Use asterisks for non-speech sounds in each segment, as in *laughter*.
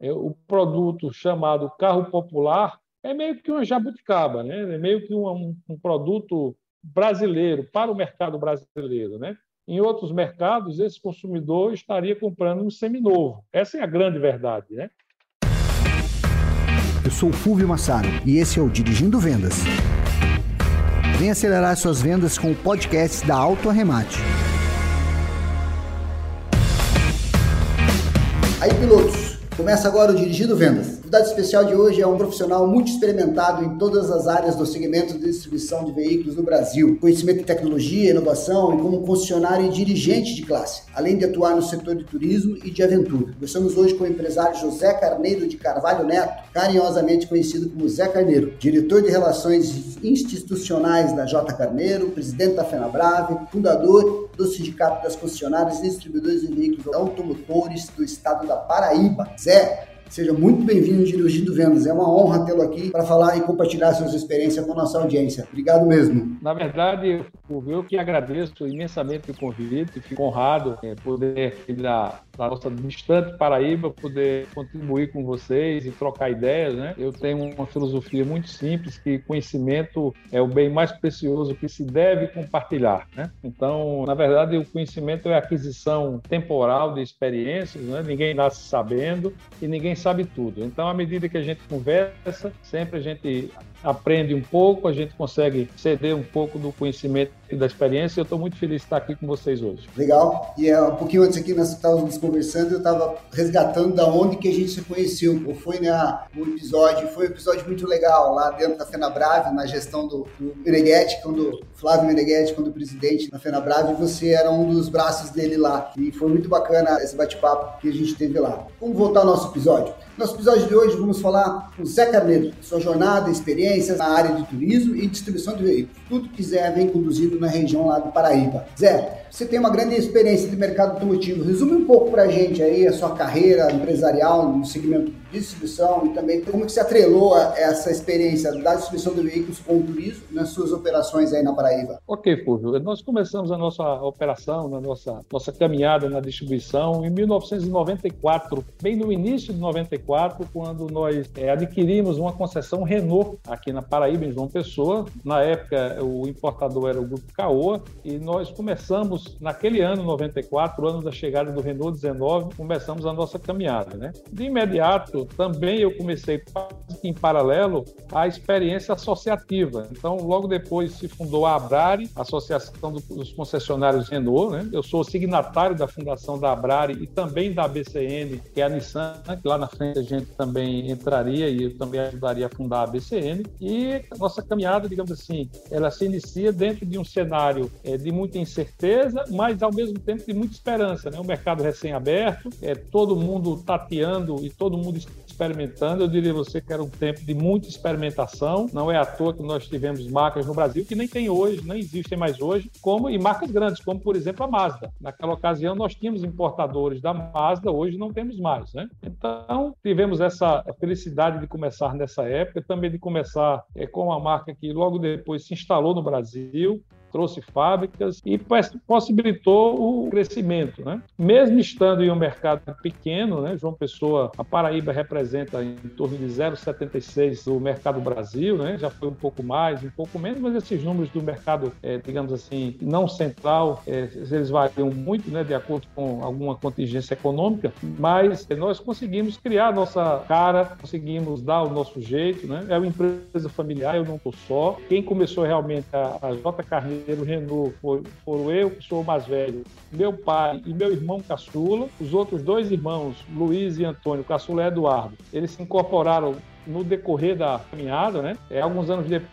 é, o produto chamado carro popular é meio que uma jabuticaba, né? é meio que um, um produto brasileiro, para o mercado brasileiro. Né? Em outros mercados, esse consumidor estaria comprando um seminovo. Essa é a grande verdade. Né? Eu sou o Fulvio Massaro e esse é o Dirigindo Vendas. Vem acelerar suas vendas com o podcast da Auto Arremate. Aí, pilotos, começa agora o Dirigindo Vendas convidado especial de hoje é um profissional muito experimentado em todas as áreas do segmento de distribuição de veículos no Brasil. Conhecimento em tecnologia, inovação e como concessionário e dirigente de classe, além de atuar no setor de turismo e de aventura. Conversamos hoje com o empresário José Carneiro de Carvalho Neto, carinhosamente conhecido como Zé Carneiro, diretor de Relações Institucionais da J. Carneiro, presidente da FenaBrave, fundador do Sindicato das Concessionárias e Distribuidores de Veículos Automotores do Estado da Paraíba. Zé, Seja muito bem-vindo Dirigindo Vendas. É uma honra tê-lo aqui para falar e compartilhar suas experiências com a nossa audiência. Obrigado mesmo. Na verdade, eu que agradeço imensamente o convite, fico honrado em poder ir da, da nossa distante Paraíba, poder contribuir com vocês e trocar ideias. Né? Eu tenho uma filosofia muito simples que conhecimento é o bem mais precioso que se deve compartilhar. Né? Então, na verdade, o conhecimento é aquisição temporal de experiências, né? ninguém nasce sabendo e ninguém sabe tudo. Então, à medida que a gente conversa, sempre a gente aprende um pouco, a gente consegue ceder um pouco do conhecimento da experiência. Eu estou muito feliz de estar aqui com vocês hoje. Legal. E é, um pouquinho antes aqui nós estávamos conversando, eu estava resgatando da onde que a gente se conheceu. Foi né, um episódio, foi um episódio muito legal lá dentro da FenaBrave, na gestão do, do Meneghetti, quando Flávio Meneghetti, quando presidente da FenaBrave, você era um dos braços dele lá. E foi muito bacana esse bate-papo que a gente teve lá. Vamos voltar ao nosso episódio. Nosso episódio de hoje vamos falar com o Zé Carneiro, sua jornada, experiências na área de turismo e distribuição de veículos. Tudo que Zé vem conduzindo na região lá do Paraíba. Zé, você tem uma grande experiência de mercado automotivo. Resume um pouco para a gente aí a sua carreira empresarial no segmento distribuição e também como que se atrelou essa experiência da distribuição de veículos com o turismo nas suas operações aí na Paraíba. Ok, Fulvio. Nós começamos a nossa operação, na nossa, nossa caminhada na distribuição em 1994, bem no início de 94, quando nós é, adquirimos uma concessão Renault aqui na Paraíba, em João Pessoa. Na época, o importador era o Grupo Caoa e nós começamos naquele ano, 94, ano da chegada do Renault 19, começamos a nossa caminhada. Né? De imediato, também eu comecei em paralelo a experiência associativa. Então, logo depois se fundou a Abrari, Associação dos Concessionários Renault. Né? Eu sou signatário da fundação da Abrari e também da BCN, que é a Nissan, que lá na frente a gente também entraria e eu também ajudaria a fundar a BCN. E a nossa caminhada, digamos assim, ela se inicia dentro de um cenário é, de muita incerteza, mas ao mesmo tempo de muita esperança. Né? O mercado recém-aberto, é, todo mundo tateando e todo mundo experimentando. Eu diria você que era um tempo de muita experimentação. Não é à toa que nós tivemos marcas no Brasil que nem tem hoje, nem existem mais hoje, como e marcas grandes, como por exemplo a Mazda. Naquela ocasião nós tínhamos importadores da Mazda, hoje não temos mais, né? Então tivemos essa felicidade de começar nessa época, também de começar é, com uma marca que logo depois se instalou no Brasil, trouxe fábricas e possibilitou o crescimento. Né? Mesmo estando em um mercado pequeno, né? João Pessoa, a Paraíba representa em torno de 0,76 o mercado Brasil, né? já foi um pouco mais, um pouco menos, mas esses números do mercado, é, digamos assim, não central, é, eles variam muito né? de acordo com alguma contingência econômica, mas nós conseguimos criar a nossa cara, conseguimos dar o nosso jeito. Né? É uma empresa familiar, eu não estou só. Quem começou realmente a, a J. Carneiro pelo Renault foram, foram eu, que sou o mais velho, meu pai e meu irmão caçula. Os outros dois irmãos, Luiz e Antônio, caçula é Eduardo, eles se incorporaram no decorrer da caminhada, né? É, alguns anos depois,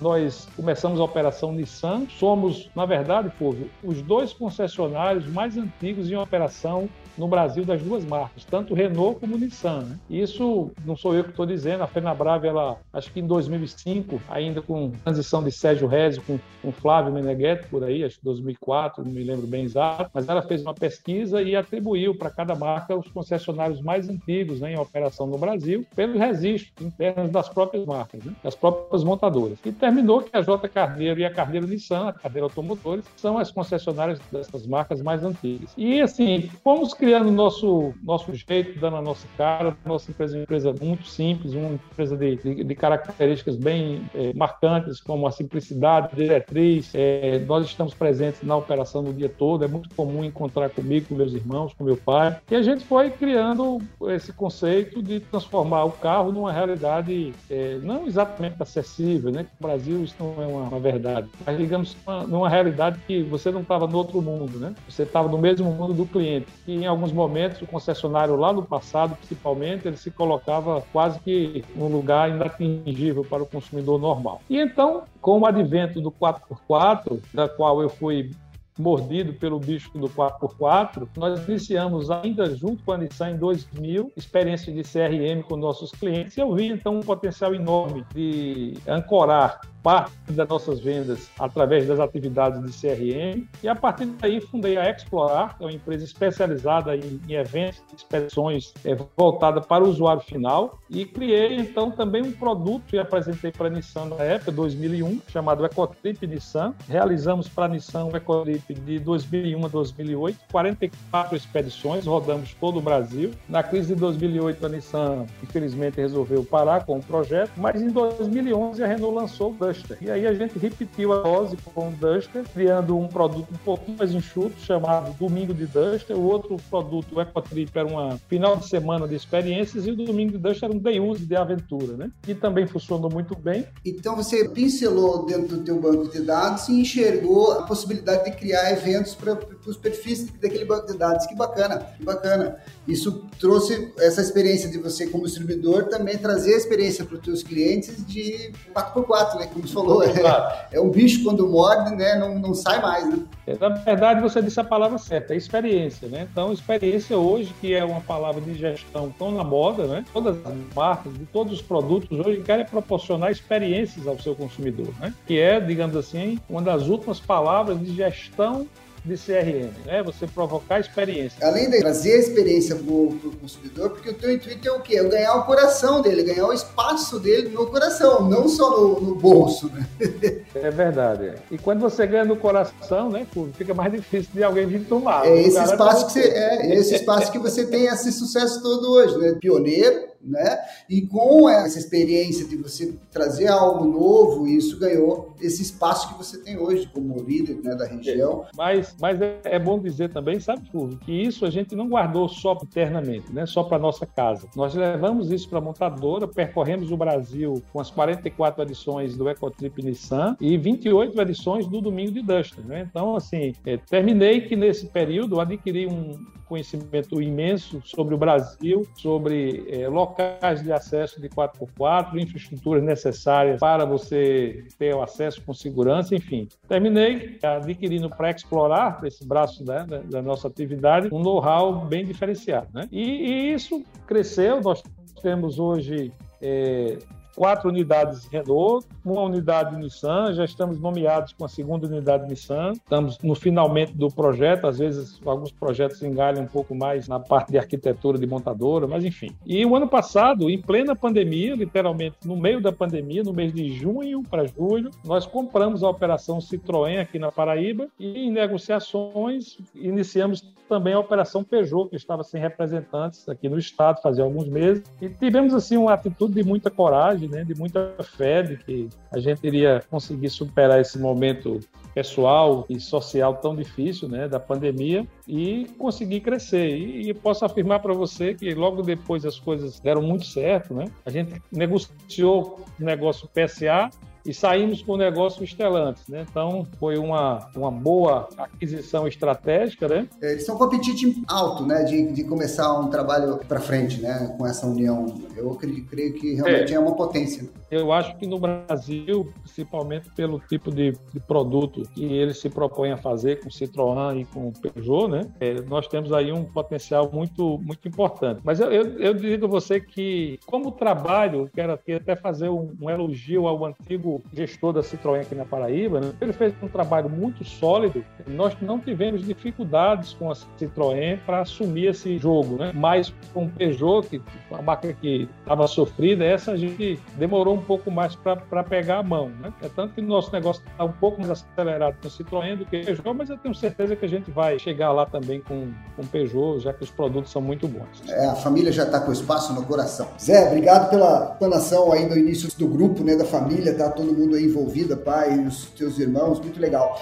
nós começamos a operação Nissan. Somos, na verdade, Fulvio, os dois concessionários mais antigos em operação no Brasil das duas marcas, tanto Renault como Nissan. Né? Isso não sou eu que estou dizendo, a Fenabrave, ela, acho que em 2005, ainda com transição de Sérgio Rezio com, com Flávio Meneghetti, por aí, acho que 2004, não me lembro bem exato, mas ela fez uma pesquisa e atribuiu para cada marca os concessionários mais antigos né, em operação no Brasil, pelos registros internos das próprias marcas, né? das próprias montadoras montadoras. E terminou que a J Carneiro e a Carneiro Nissan, a Carneiro Automotores, são as concessionárias dessas marcas mais antigas. E assim, fomos criando nosso nosso jeito, dando a nossa cara. Nossa empresa é uma empresa muito simples, uma empresa de, de, de características bem é, marcantes, como a simplicidade, diretriz. É, nós estamos presentes na operação no dia todo. É muito comum encontrar comigo, com meus irmãos, com meu pai. E a gente foi criando esse conceito de transformar o carro numa realidade é, não exatamente acessível, né? No Brasil isso não é uma, uma verdade, mas digamos uma, numa realidade que você não estava no outro mundo, né? Você estava no mesmo mundo do cliente. E em alguns momentos o concessionário lá no passado, principalmente, ele se colocava quase que num lugar inatingível para o consumidor normal. E então, com o advento do 4x4, da qual eu fui mordido pelo bicho do 4x4, nós iniciamos ainda junto com a Nissan em 2000, experiência de CRM com nossos clientes, e eu vi então um potencial enorme de ancorar parte das nossas vendas através das atividades de CRM e a partir daí fundei a Explorar, que é uma empresa especializada em, em eventos, expedições é, voltada para o usuário final e criei então também um produto e apresentei para a Nissan na época, 2001, chamado Ecotrip Nissan. Realizamos para a Nissan o Ecotrip de 2001 a 2008, 44 expedições, rodamos todo o Brasil. Na crise de 2008 a Nissan infelizmente resolveu parar com o projeto, mas em 2011 a Renault lançou o Duster. E aí a gente repetiu a dose com o Duster, criando um produto um pouquinho mais enxuto, chamado Domingo de Duster. O outro produto, o Ecotrip, era uma final de semana de experiências e o Domingo de Duster era um day use de aventura, né? Que também funcionou muito bem. Então você pincelou dentro do teu banco de dados e enxergou a possibilidade de criar eventos para os perfis daquele banco de dados. Que bacana, que bacana. Isso trouxe essa experiência de você como distribuidor também trazer a experiência para os teus clientes de 4x4, né? Você falou, é, é, um bicho quando morde, né? Não, não sai mais, né? É, na verdade, você disse a palavra certa, é experiência, né? Então, experiência hoje, que é uma palavra de gestão tão na moda, né? Todas as marcas, de todos os produtos hoje querem proporcionar experiências ao seu consumidor, né? Que é, digamos assim, uma das últimas palavras de gestão de CRM, né? Você provocar experiência. Além de trazer a experiência para o consumidor, porque o teu intuito é o quê? É ganhar o coração dele, ganhar o espaço dele no coração, não só no, no bolso, né? *laughs* É verdade. E quando você ganha no coração, né, fica mais difícil de alguém vir tomar. É esse espaço que você, é esse espaço que você tem esse sucesso todo hoje, né? Pioneiro, né? E com essa experiência de você trazer algo novo, isso ganhou esse espaço que você tem hoje como líder né, da região. Mas, mas é, é bom dizer também, sabe, Fulvio, que isso a gente não guardou só internamente, né? Só para nossa casa. Nós levamos isso para a montadora, percorremos o Brasil com as 44 edições do Ecotrip Nissan e 28 edições do Domingo de Duster, né? Então, assim, é, terminei que nesse período adquiri um conhecimento imenso sobre o Brasil, sobre é, locais de acesso de 4x4, infraestruturas necessárias para você ter o acesso com segurança, enfim. Terminei adquirindo para explorar esse braço né, da, da, nossa atividade um know-how bem diferenciado. Né? E, e, isso cresceu, nós temos hoje é, quatro unidades Renault, uma unidade Nissan, já estamos nomeados com a segunda unidade Nissan, estamos no finalmente do projeto, às vezes alguns projetos engalham um pouco mais na parte de arquitetura de montadora, mas enfim. E o ano passado, em plena pandemia, literalmente no meio da pandemia, no mês de junho para julho, nós compramos a operação Citroën aqui na Paraíba e em negociações iniciamos também a operação Peugeot, que estava sem representantes aqui no estado fazia alguns meses, e tivemos assim uma atitude de muita coragem, né, de muita fé de que a gente iria conseguir superar esse momento pessoal e social tão difícil, né, da pandemia e conseguir crescer. E, e posso afirmar para você que logo depois as coisas deram muito certo, né? A gente negociou o negócio PSA e saímos com o negócio Estelantes, né? Então foi uma, uma boa aquisição estratégica, né? É, eles são com apetite alto, né? De, de começar um trabalho para frente, né? Com essa união. Eu acredito, creio que realmente é, é uma potência. Eu acho que no Brasil, principalmente pelo tipo de, de produto que eles se propõem a fazer com Citroën e com Peugeot, né? É, nós temos aí um potencial muito, muito importante. Mas eu, eu, eu digo a você que, como trabalho, quero aqui até fazer um, um elogio ao antigo gestor da Citroën aqui na Paraíba, né, ele fez um trabalho muito sólido. Nós não tivemos dificuldades com a Citroën para assumir esse jogo, né? Mas com o Peugeot, que a marca que estava sofrida, essa a gente demorou um pouco mais para pegar a mão, né? É tanto que o nosso negócio está um pouco mais acelerado com a Citroën do que a Peugeot, mas eu tenho certeza que a gente vai chegar lá também com o Peugeot, já que os produtos são muito bons. É, a família já está com espaço no coração. Zé, obrigado pela explanação aí no início do grupo, né, da família, tá todo mundo aí envolvido, pai, os teus irmãos, muito legal.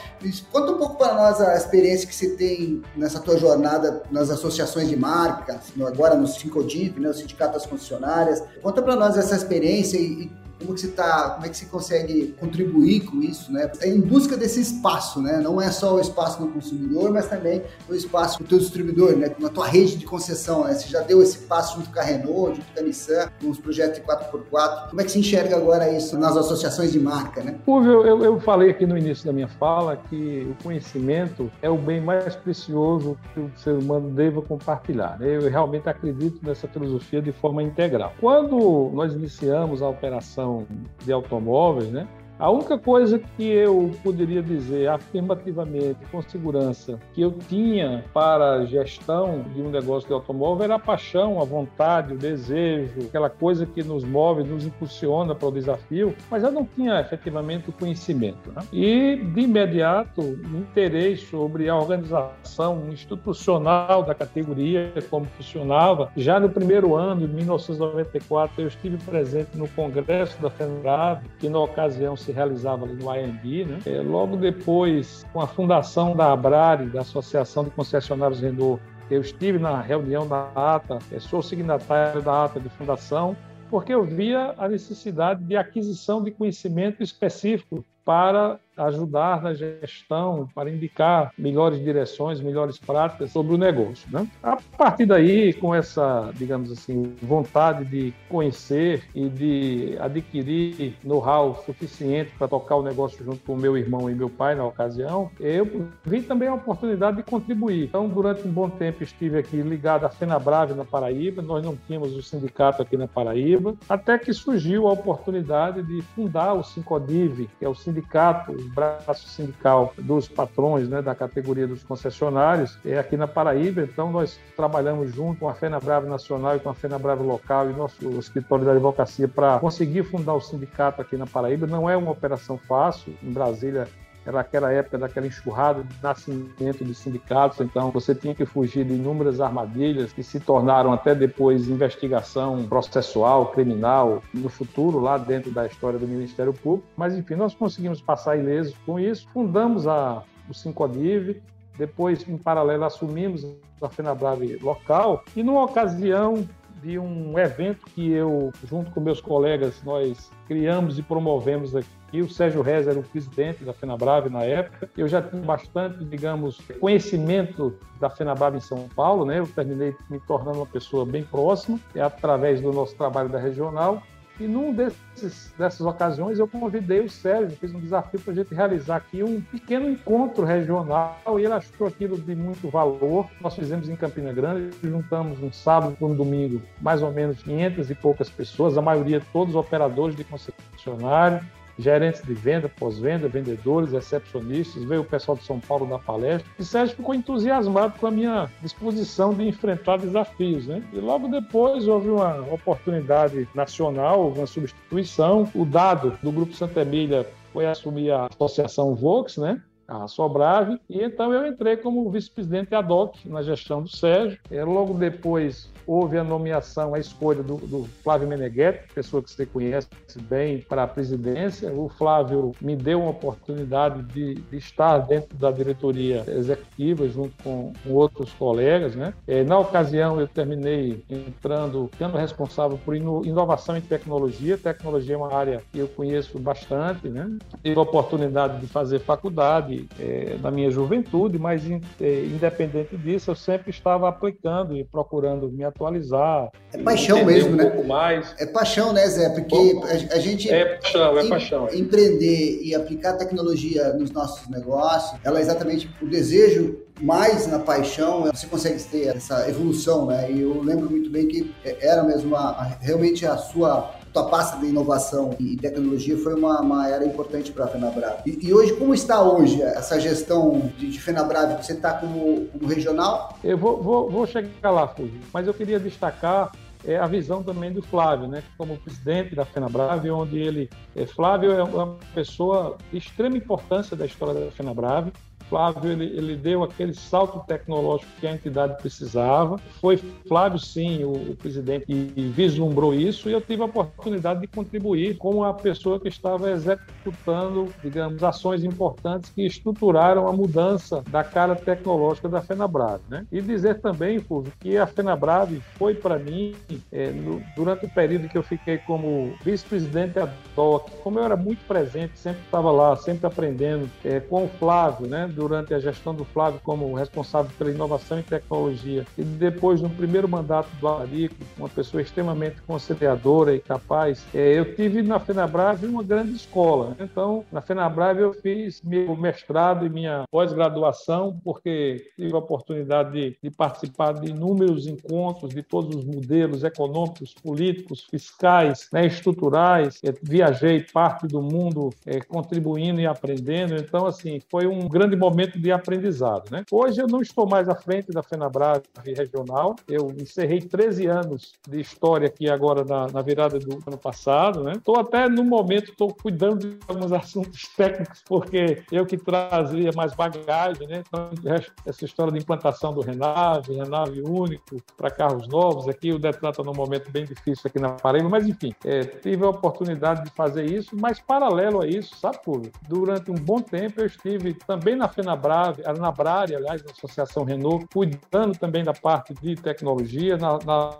Conta um pouco para nós a experiência que você tem nessa tua jornada nas associações de marca, agora no Sincodiv, né, o Sindicato das Concessionárias. Conta para nós essa experiência e, como que você tá, como é que você consegue contribuir com isso, né? É em busca desse espaço, né? Não é só o espaço no consumidor, mas também o espaço do teu distribuidor, né? Na tua rede de concessão, né? Você já deu esse passo junto com a Renault, junto com a Nissan, com os projetos de 4x4. Como é que você enxerga agora isso nas associações de marca, né? Fulvio, eu, eu falei aqui no início da minha fala que o conhecimento é o bem mais precioso que o ser humano deva compartilhar. Eu realmente acredito nessa filosofia de forma integral. Quando nós iniciamos a operação de automóveis, né? A única coisa que eu poderia dizer afirmativamente, com segurança, que eu tinha para a gestão de um negócio de automóvel era a paixão, a vontade, o desejo, aquela coisa que nos move, nos impulsiona para o desafio, mas eu não tinha efetivamente o conhecimento. Né? E, de imediato, me sobre a organização institucional da categoria, como funcionava. Já no primeiro ano, em 1994, eu estive presente no congresso da FENRAB, que na ocasião se se realizava ali no IND. Né? É, logo depois, com a fundação da Abrari, da Associação de Concessionários Renault, eu estive na reunião da ATA, é, sou signatário da ATA de fundação, porque eu via a necessidade de aquisição de conhecimento específico para ajudar na gestão, para indicar melhores direções, melhores práticas sobre o negócio. Né? A partir daí, com essa, digamos assim, vontade de conhecer e de adquirir know-how suficiente para tocar o negócio junto com meu irmão e meu pai na ocasião, eu vi também a oportunidade de contribuir. Então, durante um bom tempo, estive aqui ligado à FenaBrave na Paraíba, nós não tínhamos o sindicato aqui na Paraíba, até que surgiu a oportunidade de fundar o Sincodiv, que é o sindicato, braço sindical dos patrões né, da categoria dos concessionários, é aqui na Paraíba. Então, nós trabalhamos junto com a FenaBrave Nacional e com a FenaBrave Local e nosso escritório da advocacia para conseguir fundar o sindicato aqui na Paraíba. Não é uma operação fácil. Em Brasília, era aquela época daquela enxurrada de nascimento de sindicatos, então você tinha que fugir de inúmeras armadilhas que se tornaram até depois investigação processual, criminal, no futuro, lá dentro da história do Ministério Público. Mas, enfim, nós conseguimos passar ilesos com isso, fundamos a, o Sincodiv, depois, em paralelo, assumimos a FenaBrave local e, numa ocasião de um evento que eu, junto com meus colegas, nós criamos e promovemos aqui e o Sérgio Rez era o presidente da FenaBrave na época. Eu já tinha bastante, digamos, conhecimento da FenaBrave em São Paulo, né? Eu terminei me tornando uma pessoa bem próxima, é através do nosso trabalho da regional. E num desses, dessas ocasiões eu convidei o Sérgio, fiz um desafio para a gente realizar aqui um pequeno encontro regional e ele achou aquilo de muito valor. Nós fizemos em Campina Grande, juntamos um sábado e um domingo mais ou menos 500 e poucas pessoas, a maioria todos operadores de concessionário, gerentes de venda, pós-venda, vendedores, recepcionistas, veio o pessoal de São Paulo na palestra. E Sérgio ficou entusiasmado com a minha disposição de enfrentar desafios. Né? E logo depois houve uma oportunidade nacional, uma substituição. O dado do Grupo Santa Emília foi assumir a Associação Vox, né? A Sobrave, e então eu entrei como vice-presidente ad hoc na gestão do Sérgio. E logo depois houve a nomeação, a escolha do, do Flávio Meneghetti, pessoa que você conhece bem, para a presidência. O Flávio me deu uma oportunidade de, de estar dentro da diretoria executiva, junto com, com outros colegas. Né? É, na ocasião, eu terminei entrando, sendo responsável por inovação em tecnologia. Tecnologia é uma área que eu conheço bastante. Né? Tive a oportunidade de fazer faculdade é, na minha juventude, mas é, independente disso, eu sempre estava aplicando e procurando me atualizar. É paixão mesmo, um né? pouco mais. É paixão, né, Zé? Porque a, a, gente. É paixão, é em, paixão. Empreender e aplicar tecnologia nos nossos negócios, ela é exatamente o desejo mais na paixão, você consegue ter essa evolução, né? E eu lembro muito bem que era mesmo a, a, realmente a sua tua pasta de inovação e tecnologia foi uma, uma era importante para a FenaBrave. E, e, hoje, como está hoje essa gestão de, de FenaBrave? Você está como, como, regional? Eu vou, vou, vou chegar lá, Fulvio, mas eu queria destacar é a visão também do Flávio, né, como presidente da FenaBrave, onde ele, é, Flávio é uma pessoa de extrema importância da história da FenaBrave, Flávio ele, ele deu aquele salto tecnológico que a entidade precisava. Foi Flávio, sim, o, o presidente, que vislumbrou isso e eu tive a oportunidade de contribuir com a pessoa que estava executando, digamos, ações importantes que estruturaram a mudança da cara tecnológica da FenaBrave. Né? E dizer também, Fulvio, que a FenaBrave foi para mim, é, no, durante o período que eu fiquei como vice-presidente da DOC, como eu era muito presente, sempre estava lá, sempre aprendendo é, com o Flávio, né? Durante a gestão do Flávio como responsável pela inovação e tecnologia, e depois, no primeiro mandato do Alarico, uma pessoa extremamente conciliadora e capaz, é, eu tive na FenaBrave uma grande escola. Então, na FenaBrave eu fiz meu mestrado e minha pós-graduação, porque tive a oportunidade de, de participar de inúmeros encontros de todos os modelos econômicos, políticos, fiscais, né, estruturais. Eu viajei parte do mundo é, contribuindo e aprendendo. Então, assim, foi um grande momento momento de aprendizado. Né? Hoje eu não estou mais à frente da FenaBrave regional, eu encerrei 13 anos de história aqui agora na, na virada do ano passado. Estou né? até no momento, estou cuidando de alguns *laughs* assuntos técnicos, porque eu que trazia mais bagagem, né? então, essa história de implantação do Renave, Renave único para carros novos, aqui o Detran está num momento bem difícil aqui na Paraíba, mas enfim, é, tive a oportunidade de fazer isso, mas paralelo a isso, sabe, Público? Durante um bom tempo eu estive também na FenaBrave, a Nabrari, aliás, na Associação Renault, cuidando também da parte de tecnologia, na, na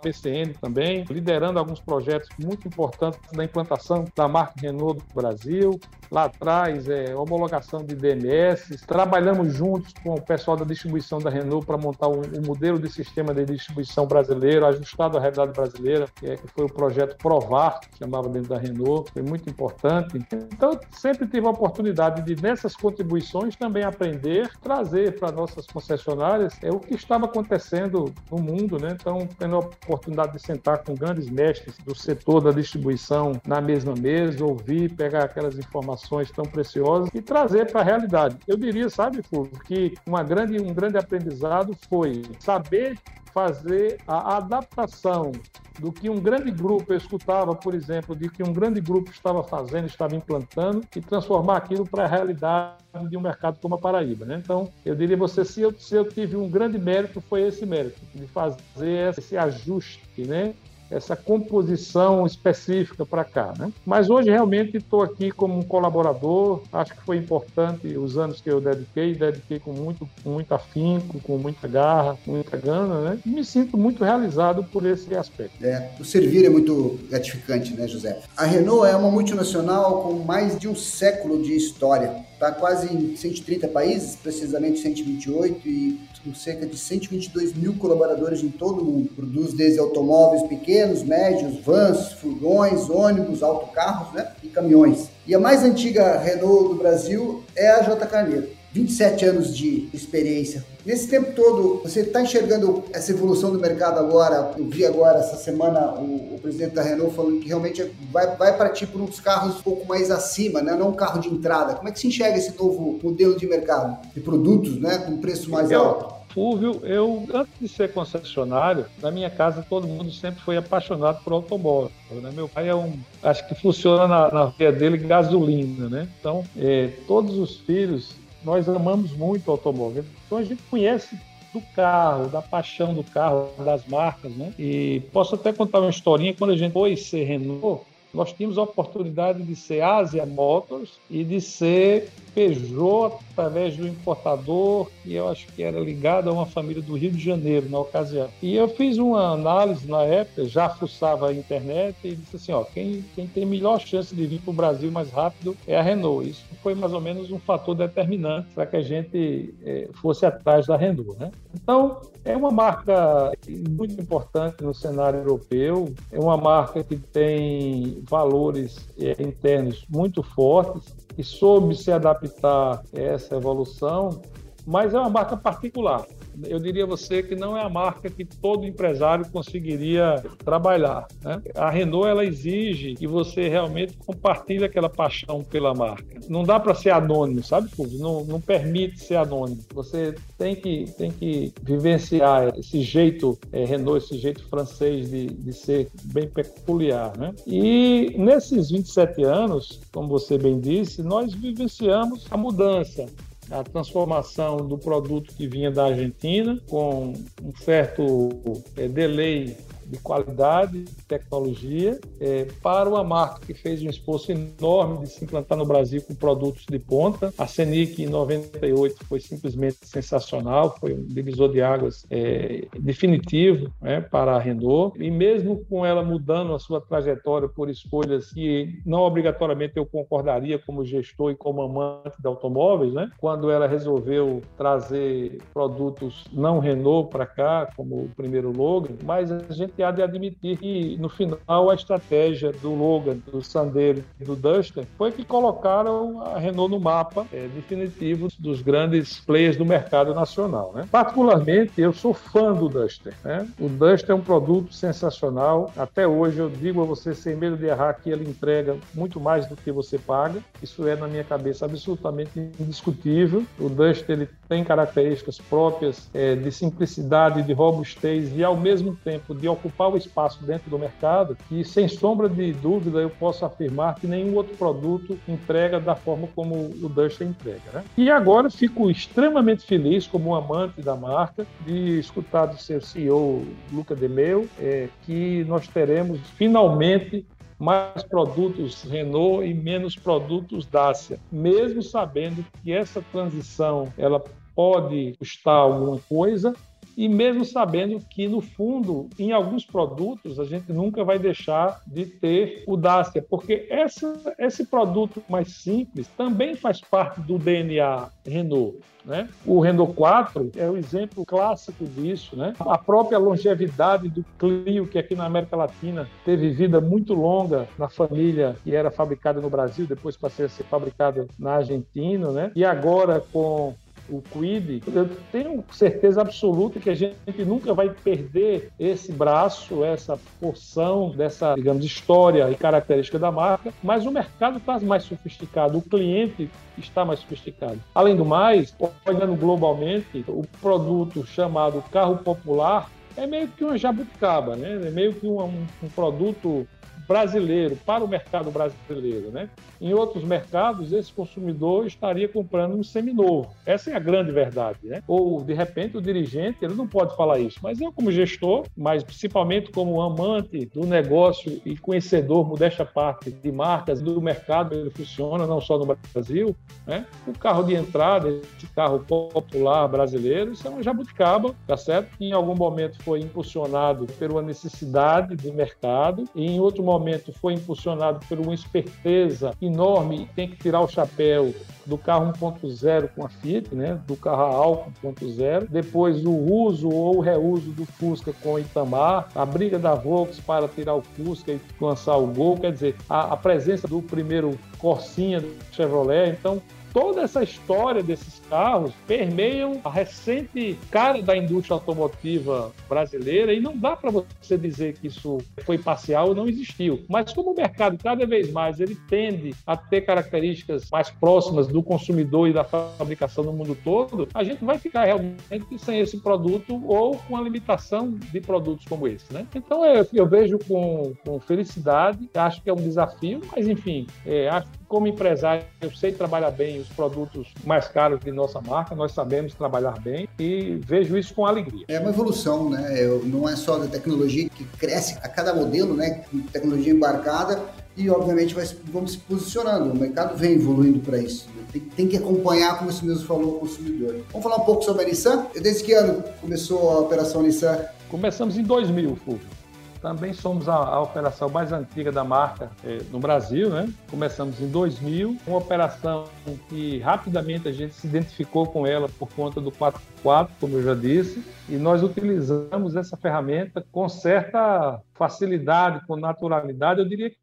também, liderando alguns projetos muito importantes da implantação da marca Renault do Brasil. Lá atrás, é, homologação de DMS. Trabalhamos juntos com o pessoal da distribuição da Renault para montar um, um, modelo de sistema de distribuição brasileiro, ajustado à realidade brasileira, que, é, que foi o projeto Provar, que chamava dentro da Renault, foi muito importante. Então, sempre tive a oportunidade de, nessas contribuições, também aprender aprender, trazer para nossas concessionárias é o que estava acontecendo no mundo, né? Então, tendo a oportunidade de sentar com grandes mestres do setor da distribuição na mesma mesa, ouvir, pegar aquelas informações tão preciosas e trazer para a realidade. Eu diria, sabe, Fulvio, que uma grande, um grande aprendizado foi saber fazer a adaptação do que um grande grupo escutava, por exemplo, de que um grande grupo estava fazendo, estava implantando e transformar aquilo para a realidade de um mercado como a Paraíba. Né? Então, eu diria você, se eu, se eu tive um grande mérito, foi esse mérito, de fazer esse ajuste né? Essa composição específica para cá. Né? Mas hoje realmente estou aqui como um colaborador, acho que foi importante os anos que eu dediquei, dediquei com muito, muito afinco, com muita garra, com muita gana, né? E me sinto muito realizado por esse aspecto. É, o servir é muito gratificante, né, José? A Renault é uma multinacional com mais de um século de história. Está quase em 130 países, precisamente 128, e com cerca de 122 mil colaboradores em todo o mundo. Produz desde automóveis pequenos, médios, vans, furgões, ônibus, autocarros né? e caminhões. E a mais antiga Renault do Brasil é a J. Carneiro. 27 anos de experiência. Nesse tempo todo, você está enxergando essa evolução do mercado agora? Eu vi agora, essa semana, o, o presidente da Renault falando que realmente vai, vai partir por uns carros um pouco mais acima, né? não um carro de entrada. Como é que se enxerga esse novo modelo de mercado, de produtos né? com preço mais eu, alto? Fúvio, eu, antes de ser concessionário, na minha casa todo mundo sempre foi apaixonado por automóvel. Né? Meu pai é um, acho que funciona na, na veia dele gasolina, né? Então, é, todos os filhos nós amamos muito o automóvel. Então a gente conhece do carro, da paixão do carro, das marcas, né? E posso até contar uma historinha. Quando a gente foi ser Renault, nós tínhamos a oportunidade de ser Asia Motors e de ser Peugeot através do importador, que eu acho que era ligado a uma família do Rio de Janeiro na ocasião. E eu fiz uma análise na época, já fuçava a internet e disse assim, ó, quem, quem tem melhor chance de vir para o Brasil mais rápido é a Renault. Isso foi mais ou menos um fator determinante para que a gente é, fosse atrás da Renault, né? Então, é uma marca muito importante no cenário europeu, é uma marca que tem valores é, internos muito fortes, e soube se adaptar a essa evolução, mas é uma marca particular. Eu diria a você que não é a marca que todo empresário conseguiria trabalhar. Né? A Renault ela exige que você realmente compartilhe aquela paixão pela marca. Não dá para ser anônimo, sabe, Fulvio? Não, não permite ser anônimo. Você tem que, tem que vivenciar esse jeito é, Renault, esse jeito francês de, de ser bem peculiar. Né? E nesses 27 anos, como você bem disse, nós vivenciamos a mudança a transformação do produto que vinha da Argentina, com um certo é, delay de qualidade, de tecnologia, é, para uma marca que fez um esforço enorme de se implantar no Brasil com produtos de ponta. A Senic, em 98, foi simplesmente sensacional, foi um divisor de águas é, definitivo né, para a Renault. E mesmo com ela mudando a sua trajetória por escolhas que não obrigatoriamente eu concordaria como gestor e como amante de automóveis, né, quando ela resolveu trazer produtos não Renault para cá, como o primeiro Logan, mas a gente há de admitir que, no final, a estratégia do Logan, do Sandero e do Duster foi que colocaram a Renault no mapa é, definitivo dos grandes players do mercado nacional. Né? Particularmente, eu sou fã do Duster. Né? O Duster é um produto sensacional. Até hoje, eu digo a você, sem medo de errar, que ele entrega muito mais do que você paga. Isso é, na minha cabeça, absolutamente indiscutível. O Duster ele tem características próprias é, de simplicidade, de robustez e, ao mesmo tempo, de ocupar o espaço dentro do mercado e, sem sombra de dúvida, eu posso afirmar que nenhum outro produto entrega da forma como o Duster entrega. Né? E agora fico extremamente feliz, como um amante da marca, de escutar do seu CEO, Luca De Meo, é, que nós teremos finalmente mais produtos Renault e menos produtos Dacia, mesmo sabendo que essa transição ela pode custar alguma coisa, e mesmo sabendo que, no fundo, em alguns produtos, a gente nunca vai deixar de ter o Dacia, porque essa, esse produto mais simples também faz parte do DNA Renault. Né? O Renault 4 é o exemplo clássico disso. Né? A própria longevidade do Clio, que aqui na América Latina teve vida muito longa na família que era fabricada no Brasil, depois passou a ser fabricada na Argentina, né? e agora com o Quid, eu tenho certeza absoluta que a gente nunca vai perder esse braço, essa porção dessa, digamos, história e característica da marca, mas o mercado está mais sofisticado, o cliente está mais sofisticado. Além do mais, olhando globalmente, o produto chamado carro popular é meio que uma jabuticaba, né? É meio que um, um produto brasileiro, para o mercado brasileiro. Né? Em outros mercados, esse consumidor estaria comprando um seminovo. Essa é a grande verdade. Né? Ou, de repente, o dirigente ele não pode falar isso, mas eu, como gestor, mas principalmente como amante do negócio e conhecedor, modéstia parte, de marcas do mercado, ele funciona não só no Brasil. Né? O carro de entrada, esse carro popular brasileiro, isso é uma jabuticaba, tá certo? Que em algum momento foi impulsionado por uma necessidade de mercado e em outro momento momento foi impulsionado por uma esperteza enorme, tem que tirar o chapéu do carro 1.0 com a Fiat, né, do carro álcool 1.0, depois o uso ou reuso do Fusca com o Itamar, a briga da Volks para tirar o Fusca e lançar o Gol, quer dizer, a, a presença do primeiro Corsinha do Chevrolet, então toda essa história desses carros permeiam a recente cara da indústria automotiva brasileira e não dá para você dizer que isso foi parcial ou não existiu. Mas como o mercado cada vez mais ele tende a ter características mais próximas do consumidor e da fabricação no mundo todo, a gente vai ficar realmente sem esse produto ou com a limitação de produtos como esse, né? Então eu, eu vejo com, com felicidade, acho que é um desafio, mas enfim, é, acho que como empresário eu sei trabalhar bem os produtos mais caros de nossa marca, nós sabemos trabalhar bem e vejo isso com alegria. É uma evolução, né? Não é só da tecnologia que cresce a cada modelo, né? Tecnologia embarcada e, obviamente, vai, vamos se posicionando. O mercado vem evoluindo para isso. Tem, tem, que acompanhar, como você mesmo falou, o consumidor. Vamos falar um pouco sobre a Nissan? Desde que ano começou a operação Nissan? Começamos em 2000, Fulvio. Também somos a, a operação mais antiga da marca eh, no Brasil, né? Começamos em 2000, uma operação que rapidamente a gente se identificou com ela por conta do 4x4, como eu já disse, e nós utilizamos essa ferramenta com certa facilidade, com naturalidade, eu diria que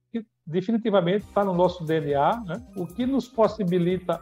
definitivamente está no nosso DNA, né? o que nos possibilita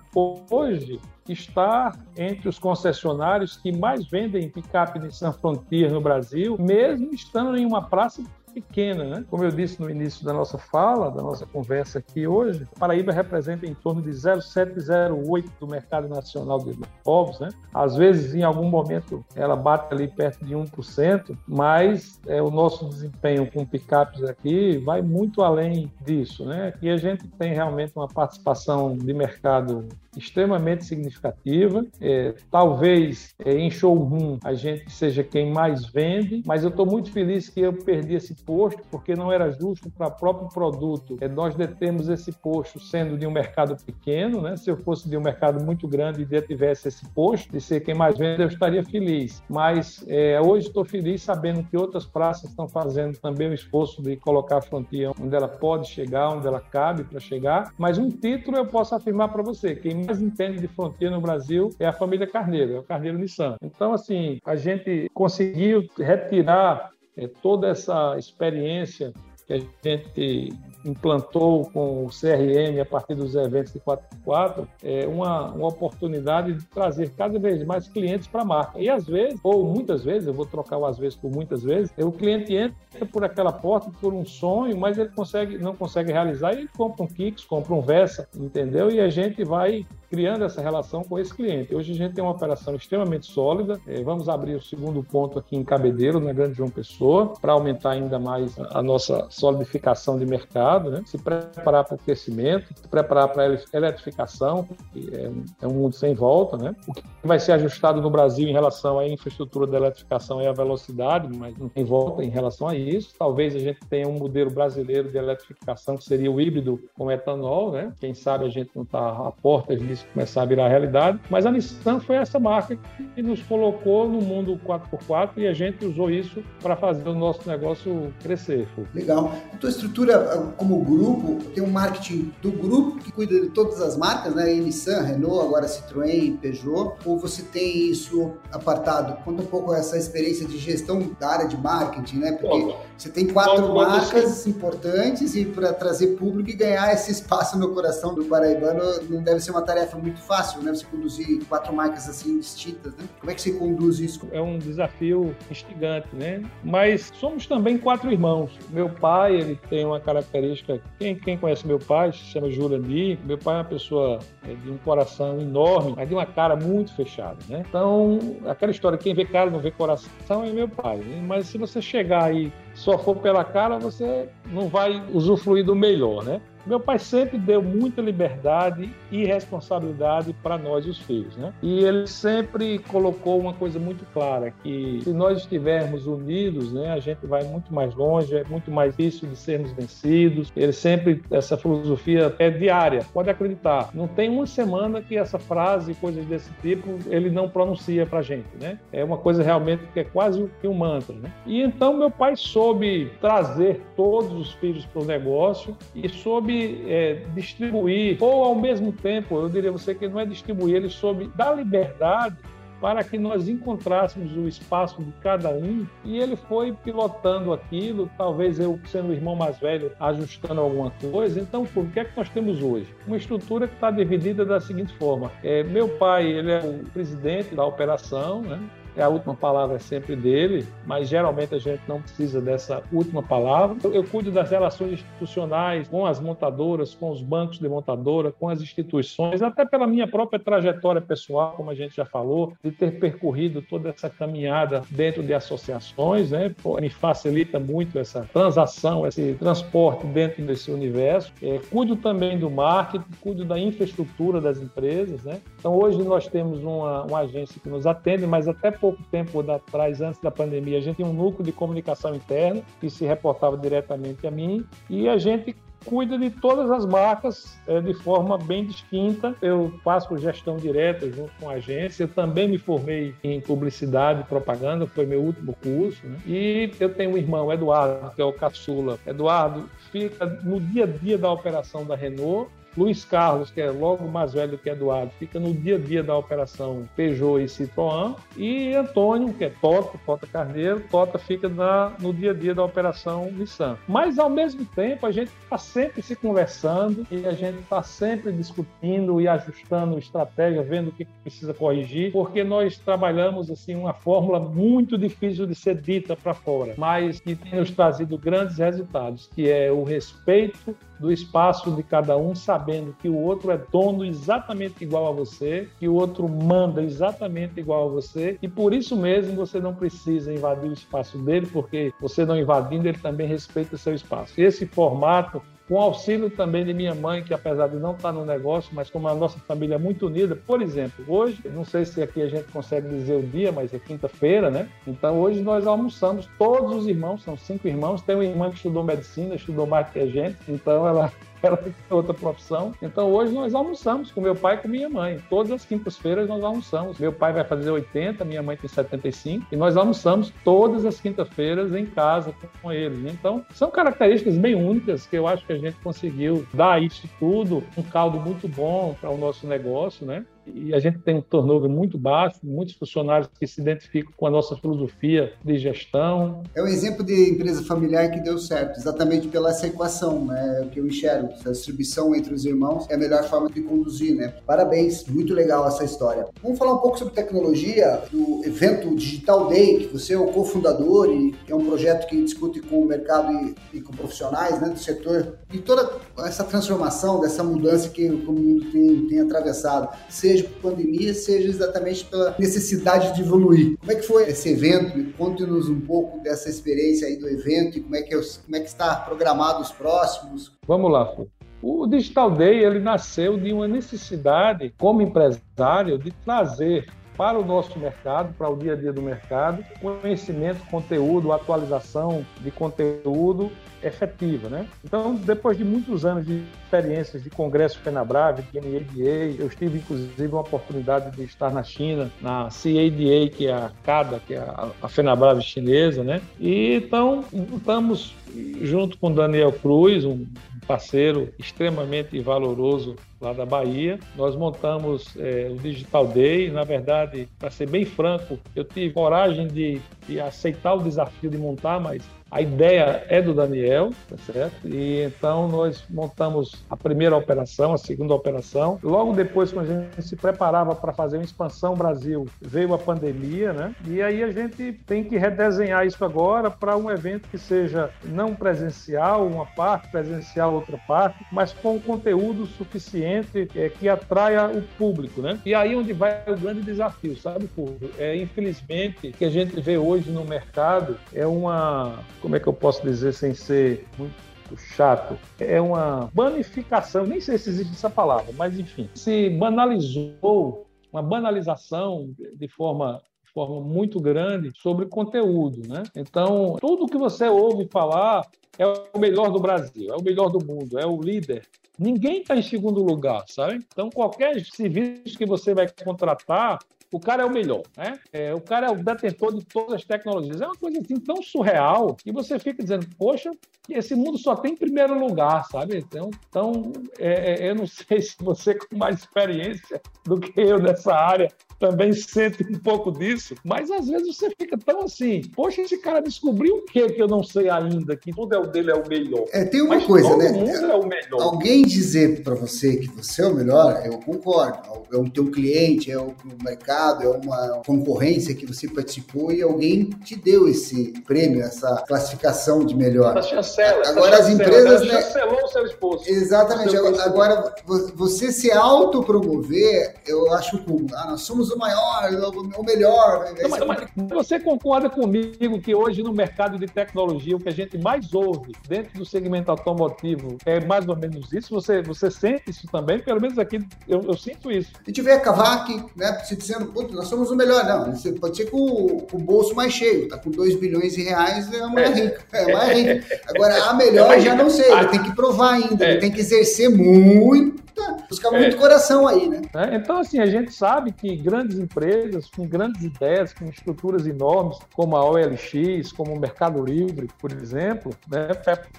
hoje estar entre os concessionários que mais vendem picape Nissan Frontier no Brasil, mesmo estando em uma praça pequena, né? Como eu disse no início da nossa fala, da nossa conversa aqui hoje, Paraíba representa em torno de 0,708 do mercado nacional de ovos, né? Às vezes, em algum momento, ela bate ali perto de 1%, mas é, o nosso desempenho com picapes aqui vai muito além disso, né? E a gente tem realmente uma participação de mercado extremamente significativa. É, talvez é, em showroom a gente seja quem mais vende, mas eu estou muito feliz que eu perdi esse posto, porque não era justo para o próprio produto é, nós detemos esse posto sendo de um mercado pequeno. Né? Se eu fosse de um mercado muito grande e detivesse esse posto de ser quem mais vende, eu estaria feliz. Mas é, hoje estou feliz sabendo que outras praças estão fazendo também o esforço de colocar a fronteira onde ela pode chegar, onde ela cabe para chegar. Mas um título eu posso afirmar para você: quem mais entende de fronteira no Brasil é a família Carneiro, é o Carneiro Nissan. Então, assim, a gente conseguiu retirar é, toda essa experiência que a gente implantou com o CRM a partir dos eventos de 4x4 é uma, uma oportunidade de trazer cada vez mais clientes para a marca. E às vezes, ou muitas vezes, eu vou trocar o às vezes por muitas vezes, o cliente entra por aquela porta por um sonho, mas ele consegue, não consegue realizar e compra um Kicks, compra um Versa, entendeu? E a gente vai criando essa relação com esse cliente. Hoje a gente tem uma operação extremamente sólida. É, vamos abrir o segundo ponto aqui em Cabedeiro, na Grande João Pessoa, para aumentar ainda mais a nossa solidificação de mercado, né? se preparar para o crescimento, se preparar para a eletrificação, que é, é um mundo sem volta. Né? O que vai ser ajustado no Brasil em relação à infraestrutura da eletrificação é a velocidade, mas não tem volta em relação a isso. Talvez a gente tenha um modelo brasileiro de eletrificação que seria o híbrido com etanol. Né? Quem sabe a gente não está a portas disso isso começar a virar realidade. Mas a Nissan foi essa marca que nos colocou no mundo 4x4 e a gente usou isso para fazer o nosso negócio crescer. Legal. A tua estrutura como grupo, tem um marketing do grupo que cuida de todas as marcas, né? Nissan, Renault, agora Citroën, Peugeot, ou você tem isso apartado? Conta um pouco essa experiência de gestão da área de marketing, né? Porque você tem quatro marcas importantes e para trazer público e ganhar esse espaço no coração do paraibano não deve ser uma tarefa tarefa muito fácil, né? Você conduzir quatro marcas assim distintas, né? Como é que você conduz isso? É um desafio instigante, né? Mas somos também quatro irmãos. Meu pai, ele tem uma característica, quem, quem conhece meu pai, se chama Jurandir. Meu pai é uma pessoa é, de um coração enorme, mas de uma cara muito fechada, né? Então, aquela história, quem vê cara não vê coração é meu pai. Né? Mas se você chegar aí só for pela cara, você não vai usufruir do melhor, né? Meu pai sempre deu muita liberdade e responsabilidade para nós, os filhos, né? E ele sempre colocou uma coisa muito clara, que se nós estivermos unidos, né, a gente vai muito mais longe, é muito mais difícil de sermos vencidos. Ele sempre, essa filosofia é diária, pode acreditar. Não tem uma semana que essa frase, coisas desse tipo, ele não pronuncia para gente, né? É uma coisa realmente que é quase um mantra, né? E então meu pai soube trazer todos os filhos para o negócio e soube é, distribuir, ou ao mesmo tempo, eu diria você que não é distribuir, ele soube dar liberdade para que nós encontrássemos o espaço de cada um e ele foi pilotando aquilo, talvez eu sendo o irmão mais velho ajustando alguma coisa. Então, o que é que nós temos hoje? Uma estrutura que está dividida da seguinte forma: é, meu pai ele é o presidente da operação, né? É a última palavra é sempre dele, mas geralmente a gente não precisa dessa última palavra. Eu, eu cuido das relações institucionais com as montadoras, com os bancos de montadora, com as instituições, até pela minha própria trajetória pessoal, como a gente já falou, de ter percorrido toda essa caminhada dentro de associações, né? me facilita muito essa transação, esse transporte dentro desse universo. É, cuido também do marketing, cuido da infraestrutura das empresas, né? Então hoje nós temos uma, uma agência que nos atende, mas até pouco tempo atrás, antes da pandemia, a gente tinha um núcleo de comunicação interna que se reportava diretamente a mim e a gente cuida de todas as marcas é, de forma bem distinta. Eu faço gestão direta junto com a agência. Eu também me formei em publicidade e propaganda, foi meu último curso. Né? E eu tenho um irmão, Eduardo, que é o caçula. Eduardo fica no dia a dia da operação da Renault Luiz Carlos, que é logo mais velho que Eduardo, fica no dia a dia da operação Peugeot e Citroën. E Antônio, que é Tota, Tota Carneiro, Tota fica na, no dia a dia da operação Nissan. Mas, ao mesmo tempo, a gente está sempre se conversando e a gente está sempre discutindo e ajustando estratégia, vendo o que precisa corrigir, porque nós trabalhamos assim uma fórmula muito difícil de ser dita para fora, mas que tem nos trazido grandes resultados, que é o respeito do espaço de cada um, sabendo que o outro é dono exatamente igual a você, que o outro manda exatamente igual a você, e por isso mesmo você não precisa invadir o espaço dele, porque você não invadindo, ele também respeita seu espaço. Esse formato com auxílio também de minha mãe, que apesar de não estar no negócio, mas como a nossa família é muito unida, por exemplo, hoje, não sei se aqui a gente consegue dizer o dia, mas é quinta-feira, né? Então hoje nós almoçamos, todos os irmãos, são cinco irmãos, tem uma irmã que estudou medicina, estudou mais que a gente, então ela ela tem outra profissão. Então hoje nós almoçamos com meu pai e com minha mãe. Todas as quintas-feiras nós almoçamos. Meu pai vai fazer 80, minha mãe tem 75, e nós almoçamos todas as quintas-feiras em casa com eles. Então são características bem únicas que eu acho que a gente conseguiu dar isso tudo, um caldo muito bom para o nosso negócio, né? E a gente tem um turnover muito baixo, muitos funcionários que se identificam com a nossa filosofia de gestão. É um exemplo de empresa familiar que deu certo, exatamente pela essa equação, né, que eu enxergo. Essa distribuição entre os irmãos é a melhor forma de conduzir, né? Parabéns, muito legal essa história. Vamos falar um pouco sobre tecnologia, do evento Digital Day, que você é o cofundador e é um projeto que discute com o mercado e, e com profissionais né, do setor, e toda essa transformação, dessa mudança que o mundo tem, tem atravessado, seja seja por pandemia, seja exatamente pela necessidade de evoluir. Como é que foi esse evento? Conte-nos um pouco dessa experiência aí do evento e como é que, é como é que está programado os próximos. Vamos lá, Fu. O Digital Day ele nasceu de uma necessidade, como empresário, de trazer para o nosso mercado, para o dia a dia do mercado, conhecimento, conteúdo, atualização de conteúdo efetiva, né? Então, depois de muitos anos de experiências de congresso FENABRAVE, de NADA, eu tive inclusive uma oportunidade de estar na China, na CADA, que é a CADA, que é a FENABRAVE chinesa, né? E então, estamos junto com Daniel Cruz, um parceiro extremamente valoroso lá da Bahia. Nós montamos é, o Digital Day. Na verdade, para ser bem franco, eu tive coragem de, de aceitar o desafio de montar, mas a ideia é do Daniel, tá certo? E então nós montamos a primeira operação, a segunda operação. Logo depois, quando a gente se preparava para fazer uma expansão Brasil, veio a pandemia, né? E aí a gente tem que redesenhar isso agora para um evento que seja não presencial, uma parte, presencial outra parte, mas com conteúdo suficiente é, que atraia o público, né? E aí onde vai o grande desafio, sabe, Fulvio? É infelizmente que a gente vê hoje no mercado é uma como é que eu posso dizer sem ser muito chato, é uma banificação, nem sei se existe essa palavra, mas enfim, se banalizou, uma banalização de forma forma muito grande sobre conteúdo, né? Então, tudo que você ouve falar é o melhor do Brasil, é o melhor do mundo, é o líder. Ninguém está em segundo lugar, sabe? Então, qualquer serviço que você vai contratar, o cara é o melhor, né? É, o cara é o detentor de todas as tecnologias. É uma coisa assim tão surreal que você fica dizendo, poxa, esse mundo só tem primeiro lugar, sabe? Então, então é, é, eu não *laughs* sei se você com mais experiência do que eu nessa área também sente um pouco disso, mas às vezes você fica tão assim, poxa, esse cara descobriu o que que eu não sei ainda, que tudo é o dele é o melhor. É, tem uma mas coisa, né? É Alguém dizer para você que você é o melhor, eu concordo. É o teu cliente, é o mercado, é uma concorrência que você participou e alguém te deu esse prêmio, essa classificação de melhor. Essa chancela, agora as empresas, né? Chancelou o seu esposo. Exatamente. Agora, agora, você se autopromover, eu acho que ah, nós somos o maior, o melhor. Não, mas, você concorda comigo que hoje no mercado de tecnologia o que a gente mais ouve dentro do segmento automotivo é mais ou menos isso? Você, você sente isso também? Pelo menos aqui eu, eu sinto isso. E tiver a Cavac, né, se dizendo, nós somos o melhor. Não, você pode ser com, com o bolso mais cheio, tá com 2 bilhões de reais, é mais é. rico. É mais *laughs* rico. Agora, a melhor, já não sei, ele tem que provar ainda, é. ele tem que exercer muito tá, buscava é. muito coração aí, né? É, então, assim, a gente sabe que grandes empresas com grandes ideias, com estruturas enormes, como a OLX, como o Mercado Livre, por exemplo, né,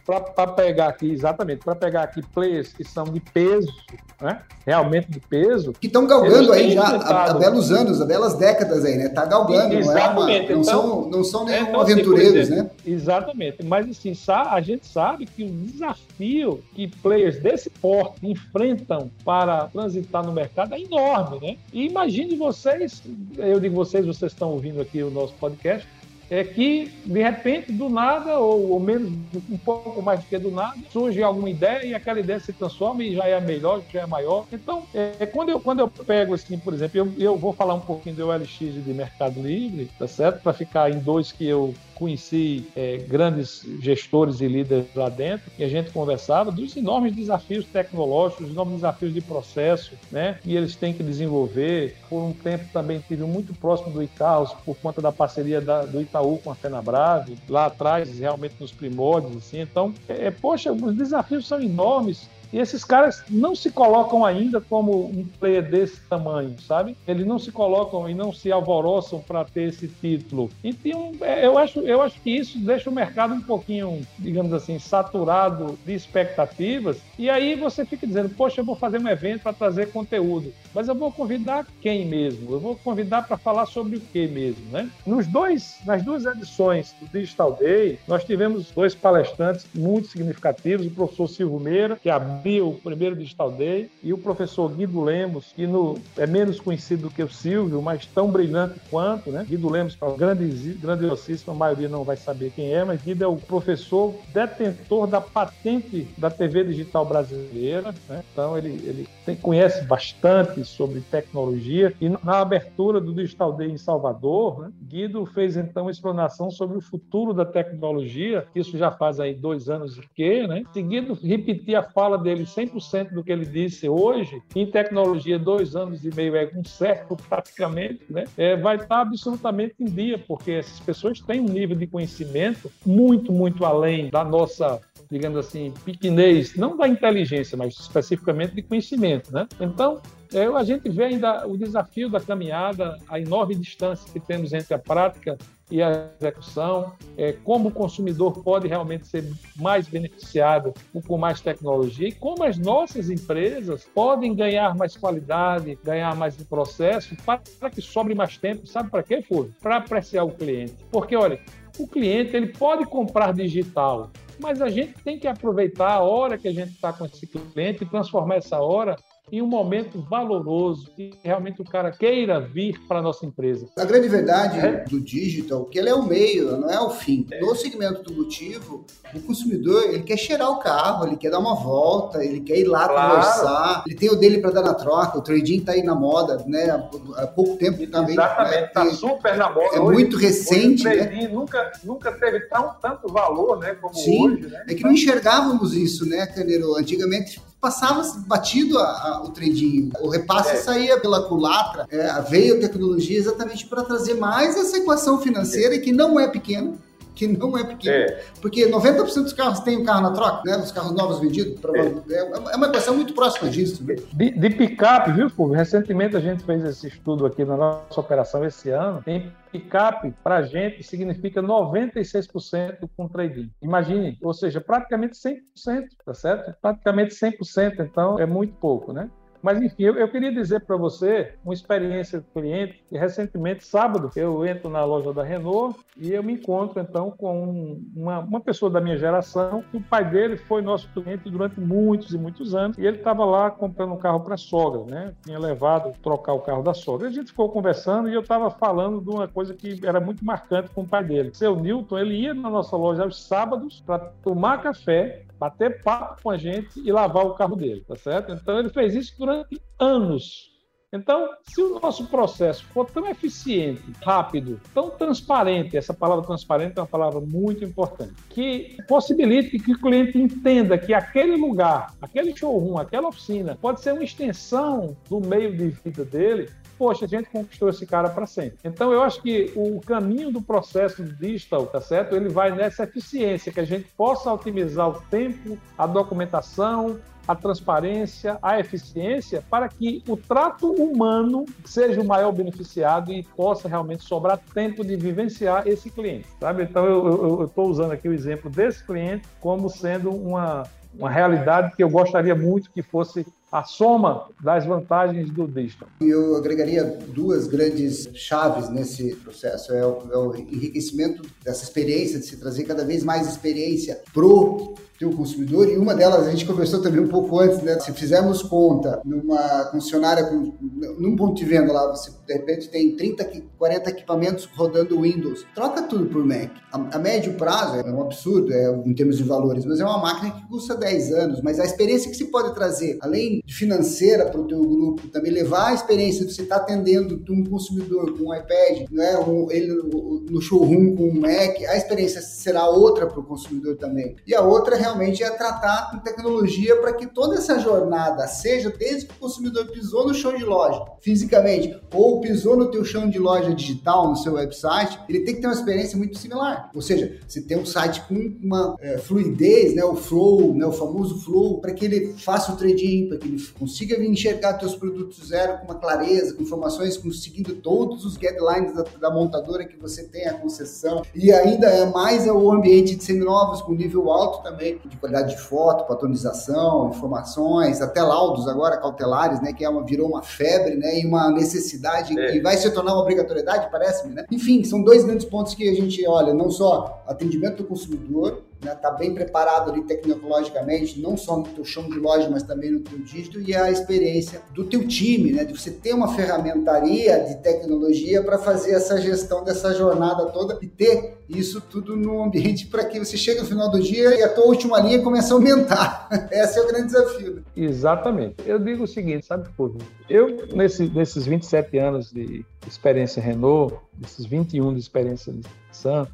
para pegar aqui, exatamente, para pegar aqui players que são de peso, né, realmente de peso. Que estão galgando aí já há, há, belos anos, há belas décadas aí, né? Tá galgando, exatamente. não, é uma, não, então, são, não são nenhum então, assim, aventureiros, exemplo, né? Exatamente, mas assim, a gente sabe que o desafio que players desse porte enfrentam para transitar no mercado é enorme, né? E imagine vocês, eu digo vocês, vocês estão ouvindo aqui o nosso podcast, é que, de repente, do nada, ou, ou, menos, um pouco mais do que do nada, surge alguma ideia e aquela ideia se transforma e já é melhor, já é maior. Então, é, quando, eu, quando eu pego, assim, por exemplo, eu, eu vou falar um pouquinho do OLX e de Mercado Livre, tá certo? Para ficar em dois que eu conheci é, grandes gestores e líderes lá dentro e a gente conversava dos enormes desafios tecnológicos, os enormes desafios de processo, né? E eles têm que desenvolver. Por um tempo também tive muito próximo do Icarus por conta da parceria da, do Itaú com a Fenabrave, lá atrás, realmente nos primórdios, assim. Então, é, poxa, os desafios são enormes e esses caras não se colocam ainda como um player desse tamanho, sabe? Eles não se colocam e não se alvoroçam para ter esse título. E tem um, é, eu, acho, eu acho que isso deixa o mercado um pouquinho, digamos assim, saturado de expectativas. E aí você fica dizendo, poxa, eu vou fazer um evento para trazer conteúdo. Mas eu vou convidar quem mesmo? Eu vou convidar para falar sobre o que mesmo, né? Nos dois, nas duas edições do Digital Day, nós tivemos dois palestrantes muito significativos, o professor Silvio Meira, que abriu o primeiro Digital Day, e o professor Guido Lemos, que no, é menos conhecido do que o Silvio, mas tão brilhante quanto, né? Guido Lemos, que é grandiosíssimo, a maioria não vai saber quem é, mas Guido é o professor detentor da patente da TV digital brasileira, né? Então ele, ele tem, conhece bastante sobre tecnologia, e na abertura do Digital Day em Salvador, né? Guido fez então uma explanação sobre o futuro da tecnologia, isso já faz aí dois anos e que, né? Seguido, repetir a fala dele 100% do que ele disse hoje, em tecnologia, dois anos e meio é um século praticamente, né? É, vai estar absolutamente em dia, porque essas pessoas têm um nível de conhecimento muito, muito além da nossa digamos assim, pequenez, não da inteligência, mas especificamente de conhecimento, né? Então, é, a gente vê ainda o desafio da caminhada, a enorme distância que temos entre a prática e a execução, é, como o consumidor pode realmente ser mais beneficiado com mais tecnologia e como as nossas empresas podem ganhar mais qualidade, ganhar mais processo para que sobre mais tempo. Sabe para quê, Fúvio? Para apreciar o cliente. Porque, olha, o cliente ele pode comprar digital, mas a gente tem que aproveitar a hora que a gente está com esse cliente e transformar essa hora em um momento valoroso, que realmente o cara queira vir para a nossa empresa. A grande verdade é. do digital que ele é o meio, não é o fim. É. No segmento automotivo, o consumidor ele quer cheirar o carro, ele quer dar uma volta, ele quer ir lá claro. conversar, ele tem o dele para dar na troca, o trading está aí na moda, né? Há pouco tempo também. Exatamente, está né? super na moda. É hoje, muito recente. Hoje o trading né? nunca, nunca teve tão, tanto valor né, como Sim, hoje. Né? É que não enxergávamos isso, né, Caneiro? Antigamente passava batido a, a, o trading. O repasse é. saía pela culatra. É, veio a tecnologia exatamente para trazer mais essa equação financeira é. que não é pequena que não é pequeno. É. Porque 90% dos carros têm um carro na troca, né? Os carros novos vendidos. É, é, é uma equação muito próxima disso. Né? De, de picape, viu, Fulvio? Recentemente a gente fez esse estudo aqui na nossa operação esse ano. Tem picape, para a gente, significa 96% com trading. Imagine, ou seja, praticamente 100%, tá certo? Praticamente 100%, então é muito pouco, né? Mas, enfim, eu, eu queria dizer para você uma experiência do cliente. Que recentemente, sábado, eu entro na loja da Renault e eu me encontro, então, com uma, uma pessoa da minha geração, que o pai dele foi nosso cliente durante muitos e muitos anos, e ele estava lá comprando um carro para a sogra, né? Tinha levado trocar o carro da sogra. A gente ficou conversando e eu estava falando de uma coisa que era muito marcante com o pai dele. Seu Newton, ele ia na nossa loja aos sábados para tomar café bater papo com a gente e lavar o carro dele, tá certo? Então ele fez isso durante anos. Então, se o nosso processo for tão eficiente, rápido, tão transparente, essa palavra transparente é uma palavra muito importante, que possibilite que o cliente entenda que aquele lugar, aquele showroom, aquela oficina, pode ser uma extensão do meio de vida dele, poxa, a gente conquistou esse cara para sempre. Então, eu acho que o caminho do processo digital, tá certo? Ele vai nessa eficiência, que a gente possa otimizar o tempo, a documentação, a transparência, a eficiência, para que o trato humano seja o maior beneficiado e possa realmente sobrar tempo de vivenciar esse cliente, sabe? Então, eu estou usando aqui o exemplo desse cliente como sendo uma, uma realidade que eu gostaria muito que fosse a soma das vantagens do digital. Eu agregaria duas grandes chaves nesse processo. É o, é o enriquecimento dessa experiência, de se trazer cada vez mais experiência pro teu consumidor, e uma delas a gente conversou também um pouco antes, né? Se fizermos conta numa concessionária, com, num ponto de venda lá, você de repente tem 30, 40 equipamentos rodando Windows, troca tudo por Mac. A, a médio prazo é um absurdo é, em termos de valores, mas é uma máquina que custa 10 anos, mas a experiência que se pode trazer, além de financeira para o teu grupo, também levar a experiência de você estar tá atendendo um consumidor com um iPad, né, um, ele no showroom com um Mac, a experiência será outra para o consumidor também. E a outra é realmente é tratar com tecnologia para que toda essa jornada, seja desde que o consumidor pisou no chão de loja, fisicamente, ou pisou no teu chão de loja digital, no seu website, ele tem que ter uma experiência muito similar. Ou seja, você tem um site com uma é, fluidez, né, o flow, né, o famoso flow, para que ele faça o trading, para que ele consiga enxergar teus produtos zero com uma clareza, com informações, conseguindo todos os guidelines da, da montadora que você tem a concessão. E ainda é mais é o ambiente de seminovos com nível alto também, de qualidade de foto, patronização, informações, até laudos agora cautelares, né, que é uma, virou uma febre, né, e uma necessidade é. e vai se tornar uma obrigatoriedade, parece-me, né? Enfim, são dois grandes pontos que a gente olha, não só atendimento do consumidor, né, tá bem preparado ali tecnologicamente, não só no teu chão de loja, mas também no teu dígito, e a experiência do teu time, né, de você ter uma ferramentaria de tecnologia para fazer essa gestão dessa jornada toda e ter isso tudo no ambiente para que você chegue no final do dia e a tua última linha comece a aumentar. *laughs* Esse é o grande desafio. Né? Exatamente. Eu digo o seguinte, sabe, Fulvio? Eu, nesse, nesses 27 anos de experiência Renault, desses 21 de experiência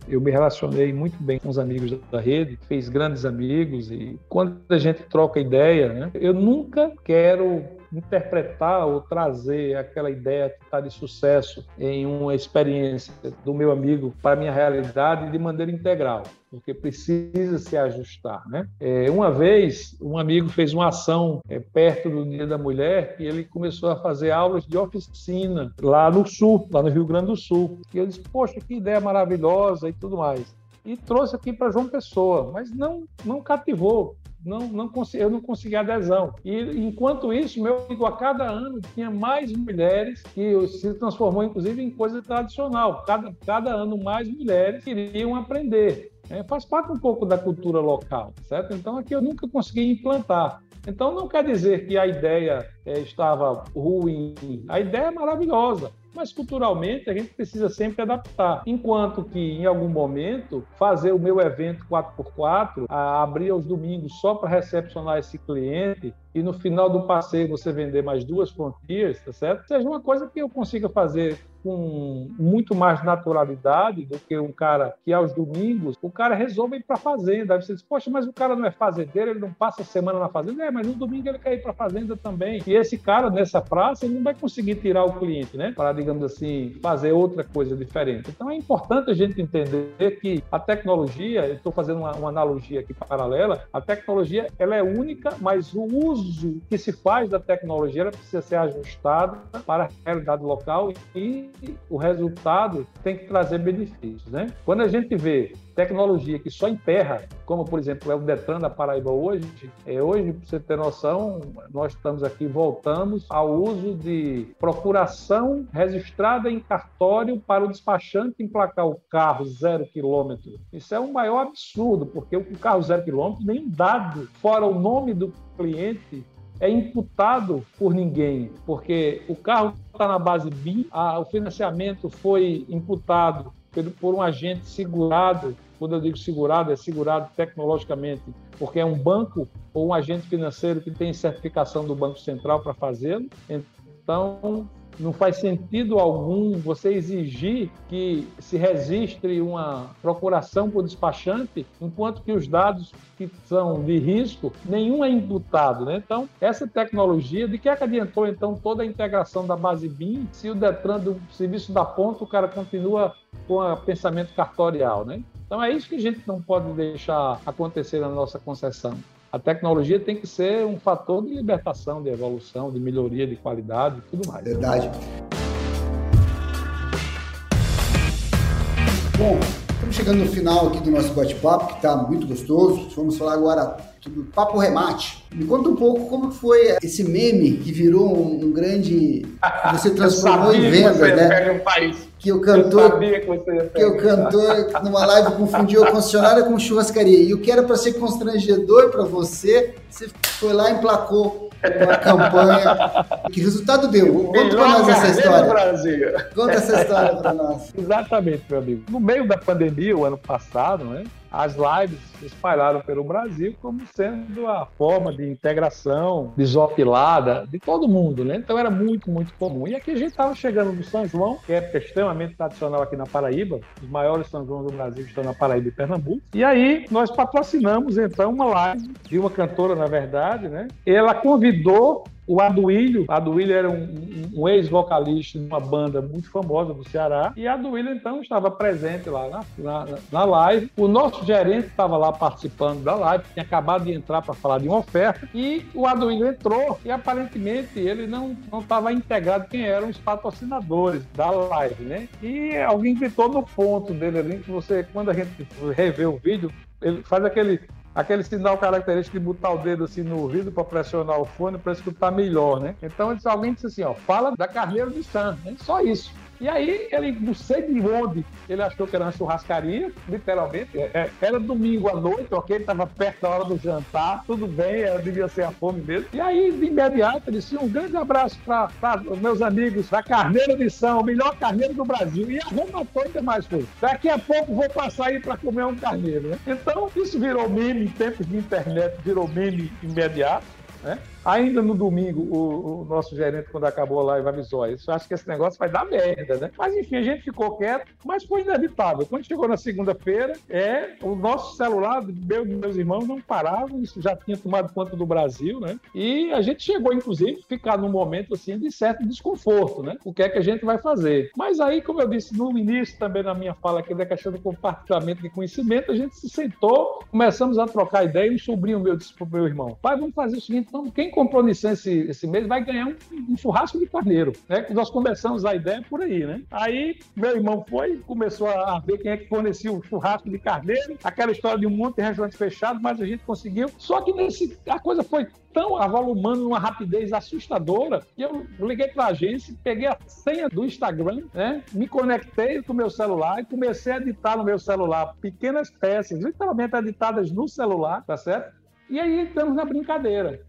Eu me relacionei muito bem com os amigos da rede, fez grandes amigos e quando a gente troca ideia, né, eu nunca quero interpretar ou trazer aquela ideia que está de sucesso em uma experiência do meu amigo para a minha realidade de maneira integral, porque precisa se ajustar. Né? É, uma vez, um amigo fez uma ação é, perto do Dia da Mulher e ele começou a fazer aulas de oficina lá no Sul, lá no Rio Grande do Sul. E eu disse, poxa, que ideia maravilhosa e tudo mais e trouxe aqui para João Pessoa, mas não não cativou não, não eu não consegui adesão. E enquanto isso, meu amigo, a cada ano tinha mais mulheres que se transformou, inclusive, em coisa tradicional. Cada, cada ano mais mulheres queriam aprender. É, faz parte um pouco da cultura local, certo? Então aqui eu nunca consegui implantar. Então não quer dizer que a ideia é, estava ruim. A ideia é maravilhosa mas culturalmente a gente precisa sempre adaptar. Enquanto que, em algum momento, fazer o meu evento 4x4, abrir aos domingos só para recepcionar esse cliente, e no final do passeio você vender mais duas frontiers, tá certo? Seja uma coisa que eu consiga fazer com muito mais naturalidade do que um cara que aos domingos o cara resolve ir para a fazenda. Aí você diz, poxa, mas o cara não é fazendeiro, ele não passa a semana na fazenda. É, mas no domingo ele quer ir para a fazenda também. E esse cara nessa praça ele não vai conseguir tirar o cliente, né? Para, digamos assim, fazer outra coisa diferente. Então é importante a gente entender que a tecnologia, eu estou fazendo uma, uma analogia aqui paralela, a tecnologia ela é única, mas o uso que se faz da tecnologia ela precisa ser ajustada para a realidade local e o resultado tem que trazer benefícios. Né? Quando a gente vê tecnologia que só emperra, como por exemplo é o Detran da Paraíba hoje, é, hoje, para você ter noção, nós estamos aqui, voltamos ao uso de procuração registrada em cartório para o despachante emplacar o carro zero quilômetro. Isso é um maior absurdo, porque o carro zero quilômetro, nem dado, fora o nome do cliente, é imputado por ninguém, porque o carro está na base BIM, o financiamento foi imputado por um agente segurado. Quando eu digo segurado, é segurado tecnologicamente, porque é um banco ou um agente financeiro que tem certificação do Banco Central para fazê-lo. Então, não faz sentido algum você exigir que se registre uma procuração por despachante, enquanto que os dados que são de risco, nenhum é imputado. Né? Então, essa tecnologia, de que é que adiantou então toda a integração da base BIM se o Detran do serviço da ponta, o cara continua com o pensamento cartorial, né? Então é isso que a gente não pode deixar acontecer na nossa concessão. A tecnologia tem que ser um fator de libertação, de evolução, de melhoria de qualidade e tudo mais. Verdade. Bom, estamos chegando no final aqui do nosso bate-papo, que está muito gostoso. Vamos falar agora do Papo Remate. Me conta um pouco como foi esse meme que virou um, grande. que você *laughs* transformou em vendas, né? Um país. Que o cantor. Que, que o cantor, numa live, confundiu a concessionária com churrascaria. E o que era para ser constrangedor para você, você foi lá e emplacou uma campanha. Que resultado deu? Conta para nós essa história. Conta essa história para nós. Exatamente, meu amigo. No meio da pandemia, o ano passado, né? As lives se espalharam pelo Brasil como sendo a forma de integração desopilada de todo mundo, né? Então era muito, muito comum. E aqui a gente estava chegando no São João, que é extremamente tradicional aqui na Paraíba, os maiores São João do Brasil estão na Paraíba e Pernambuco. E aí nós patrocinamos então uma live de uma cantora, na verdade, né? Ela convidou o Aduílio, Aduílio era um, um ex-vocalista de uma banda muito famosa do Ceará, e Aduílio então estava presente lá na, na, na live. O nosso gerente estava lá participando da live, tinha acabado de entrar para falar de uma oferta, e o Aduílio entrou, e aparentemente ele não estava integrado quem eram os patrocinadores da live, né? E alguém gritou no ponto dele ali, que você, quando a gente revê o vídeo, ele faz aquele aquele sinal característico de botar o dedo assim no ouvido para pressionar o fone para escutar melhor, né? Então alguém disse assim, ó, fala da Carneiro de Sam, né? só isso. E aí ele, não sei de onde, ele achou que era uma churrascaria, literalmente. É, é era domingo à noite, ok? Ele estava perto da hora do jantar, tudo bem, era, devia ser a fome mesmo. E aí, de imediato, ele disse: um grande abraço para os meus amigos da Carneiro de São, melhor carneiro do Brasil. E a Roma toda mais foi. Daqui a pouco vou passar aí para comer um carneiro. Né? Então, isso virou meme em tempos de internet, virou meme imediato. Né? Ainda no domingo, o, o, nosso gerente, quando acabou a live, avisou: isso acho que esse negócio vai dar merda, né? Mas enfim, a gente ficou quieto, mas foi inevitável. Quando chegou na segunda-feira, é, o nosso celular, meu e meus irmãos, não paravam, isso já tinha tomado conta do Brasil, né? E a gente chegou, inclusive, a ficar num momento assim de certo desconforto, né? O que é que a gente vai fazer? Mas aí, como eu disse no início também na minha fala aqui da questão do compartilhamento de conhecimento, a gente se sentou, começamos a trocar ideia e um sobrinho meu disse pro meu irmão: pai, vamos fazer o seguinte, então, quem comprou Nissan esse, esse mês vai ganhar um, um, churrasco de carneiro. Né? Nós começamos a ideia por aí, né? Aí meu irmão foi, começou a ver quem é que fornecia o churrasco de carneiro, aquela história de um monte de restaurantes fechados, mas a gente conseguiu. Só que nesse, a coisa foi tão avolumando numa rapidez assustadora que eu liguei para a agência, peguei a senha do Instagram, né? me conectei com o meu celular e comecei a editar no meu celular pequenas peças, literalmente editadas no celular, tá certo? E aí estamos na brincadeira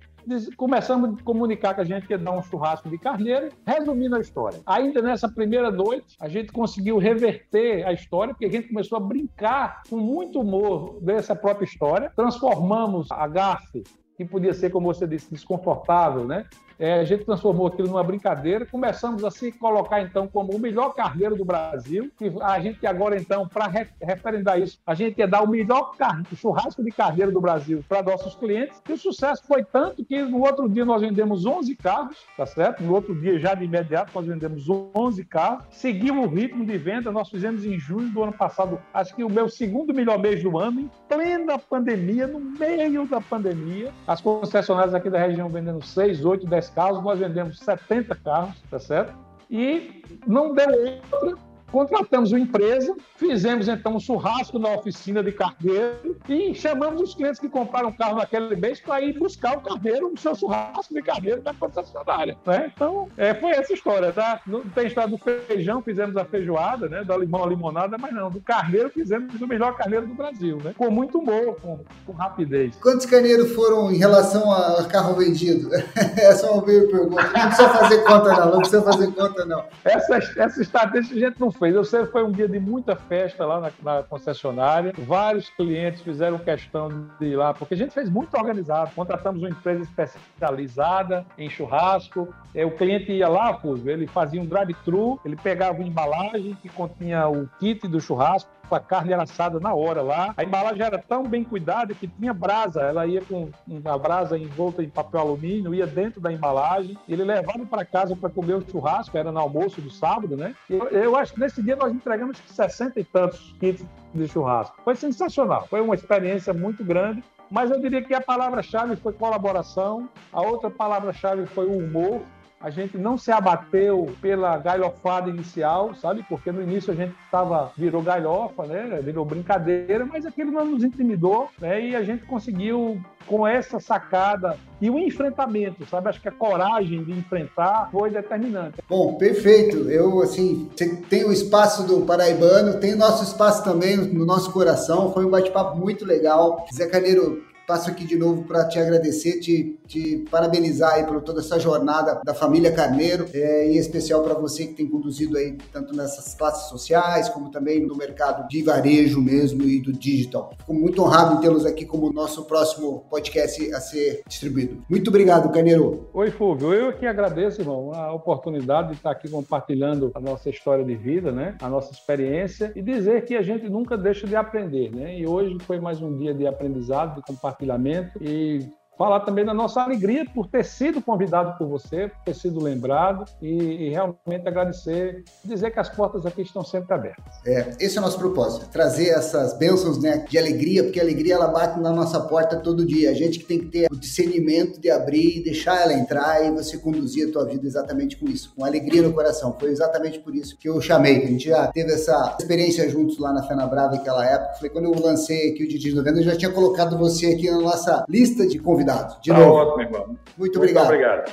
começamos a comunicar que a gente ia dar um churrasco de carneiro, resumindo a história. Ainda nessa primeira noite, a gente conseguiu reverter a história, porque a gente começou a brincar com muito humor dessa própria história, transformamos a gafe que podia ser, como você disse, desconfortável, né? É, a gente transformou aquilo numa brincadeira, começamos a se colocar então como o melhor carneiro do Brasil, e a gente agora então, para referendar isso, a gente ia dar o melhor churrasco de carneiro do Brasil para nossos clientes, e o sucesso foi tanto que no outro dia nós vendemos 11 carros, tá certo? No outro dia, já de imediato, nós vendemos 11 carros, seguimos o ritmo de venda, nós fizemos em junho do ano passado, acho que o meu segundo melhor mês do ano, em plena pandemia, no meio da pandemia, as concessionárias aqui da região vendendo 6, 8, 10 carros, nós vendemos 70 carros, tá certo? E não deu outra Contratamos uma empresa, fizemos então um churrasco na oficina de carneiro e chamamos os clientes que compraram carro naquele mês para ir buscar o carneiro no seu churrasco de carneiro da concessionária. Né? Então, é, foi essa história. Tá? Não tem história do feijão, fizemos a feijoada, né? da limão à limonada, mas não, do carneiro fizemos o melhor carneiro do Brasil, né? com muito humor, com, com rapidez. Quantos carneiros foram em relação a carro vendido? *laughs* essa é uma pergunta. Não precisa fazer conta, não. Não precisa fazer conta, não. Essa, essa estatística a gente não fez fez. Eu sei que foi um dia de muita festa lá na, na, concessionária. Vários clientes fizeram questão de ir lá, porque a gente fez muito organizado. Contratamos uma empresa especializada em churrasco. É, o cliente ia lá, Fulvio, ele fazia um drive-thru, ele pegava uma embalagem que continha o kit do churrasco, a carne era assada na hora lá. A embalagem era tão bem cuidada que tinha brasa. Ela ia com a brasa envolta em papel alumínio, ia dentro da embalagem. Ele levava para casa para comer o churrasco, era no almoço do sábado, né? Eu, eu acho que nesse dia nós entregamos 60 e tantos kits de churrasco. Foi sensacional. Foi uma experiência muito grande. Mas eu diria que a palavra-chave foi colaboração, a outra palavra-chave foi o humor, a gente não se abateu pela galhofada inicial, sabe? Porque no início a gente tava, virou galhofa, né? Virou brincadeira, mas aquilo não nos intimidou, né? E a gente conseguiu com essa sacada e o enfrentamento, sabe? Acho que a coragem de enfrentar foi determinante. Bom, perfeito. Eu, assim, tem o espaço do Paraibano, tem nosso espaço também no nosso coração. Foi um bate-papo muito legal. Zé Carneiro, passo aqui de novo para te agradecer, te, te parabenizar aí por toda essa jornada da família Carneiro, é, em especial para você que tem conduzido aí tanto nessas classes sociais, como também no mercado de varejo mesmo e do digital. Fico muito honrado em tê-los aqui como nosso próximo podcast a ser distribuído. Muito obrigado, Carneiro. Oi, Fulvio. Eu que agradeço, irmão, a oportunidade de estar aqui compartilhando a nossa história de vida, né? A nossa experiência e dizer que a gente nunca deixa de aprender, né? E hoje foi mais um dia de aprendizado, de compartilhamento compartilhamento e falar também da nossa alegria por ter sido convidado por você, por ter sido lembrado e, e, realmente agradecer, dizer que as portas aqui estão sempre abertas. É, esse é o nosso propósito, trazer essas bênçãos né, de alegria, porque a alegria ela bate na nossa porta todo dia. A gente que tem que ter o discernimento de abrir e deixar ela entrar e você conduzir a tua vida exatamente com isso, com alegria no coração. Foi exatamente por isso que eu chamei. A gente já teve essa experiência juntos lá na Fena Brava naquela época. Foi quando eu lancei aqui o Didi 90, eu já tinha colocado você aqui na nossa lista de convidados convidado. De tá novo. ótimo, irmão. Muito, Muito obrigado. obrigado.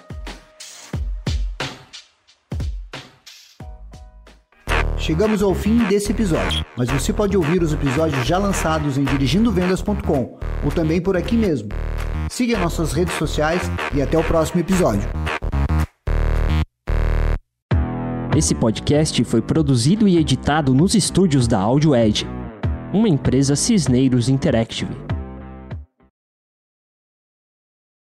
Chegamos ao fim desse episódio, mas você pode ouvir os episódios já lançados em dirigindovendas.com ou também por aqui mesmo. Siga nossas redes sociais e até o próximo episódio. Esse podcast foi produzido e editado nos estúdios da Audio Edge, uma empresa Cisneiros Interactive.